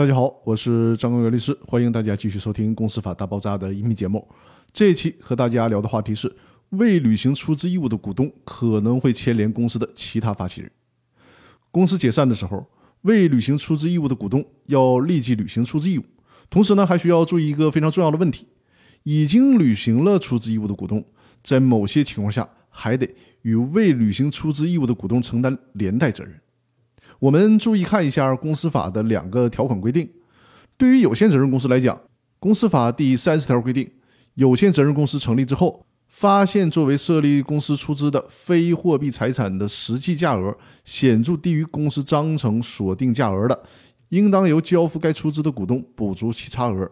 大家好，我是张根元律师，欢迎大家继续收听《公司法大爆炸》的音频节目。这一期和大家聊的话题是：未履行出资义务的股东可能会牵连公司的其他发起人。公司解散的时候，未履行出资义务的股东要立即履行出资义务，同时呢，还需要注意一个非常重要的问题：已经履行了出资义务的股东，在某些情况下还得与未履行出资义务的股东承担连带责任。我们注意看一下公司法的两个条款规定。对于有限责任公司来讲，公司法第三十条规定，有限责任公司成立之后，发现作为设立公司出资的非货币财产的实际价额显著低于公司章程锁定价额的，应当由交付该出资的股东补足其差额。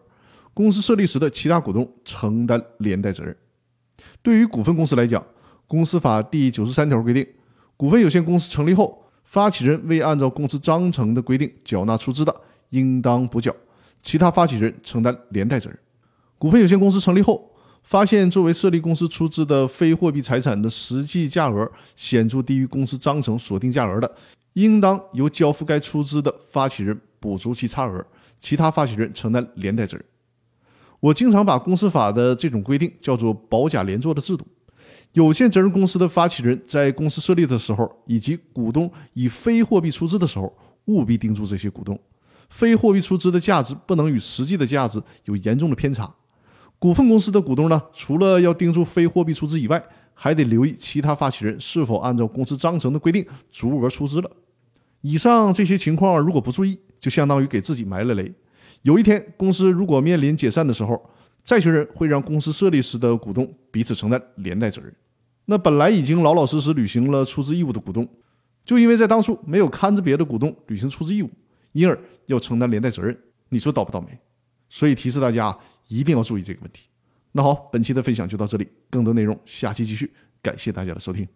公司设立时的其他股东承担连带责任。对于股份公司来讲，公司法第九十三条规定，股份有限公司成立后，发起人未按照公司章程的规定缴纳出资的，应当补缴；其他发起人承担连带责任。股份有限公司成立后，发现作为设立公司出资的非货币财产的实际价额显著低于公司章程锁定价额的，应当由交付该出资的发起人补足其差额；其他发起人承担连带责任。我经常把公司法的这种规定叫做“保甲连坐”的制度。有限责任公司的发起人在公司设立的时候，以及股东以非货币出资的时候，务必盯住这些股东，非货币出资的价值不能与实际的价值有严重的偏差。股份公司的股东呢，除了要盯住非货币出资以外，还得留意其他发起人是否按照公司章程的规定足额出资了。以上这些情况如果不注意，就相当于给自己埋了雷。有一天公司如果面临解散的时候，债权人会让公司设立时的股东彼此承担连带责任。那本来已经老老实实履行了出资义务的股东，就因为在当初没有看着别的股东履行出资义务，因而要承担连带责任。你说倒不倒霉？所以提示大家一定要注意这个问题。那好，本期的分享就到这里，更多内容下期继续。感谢大家的收听。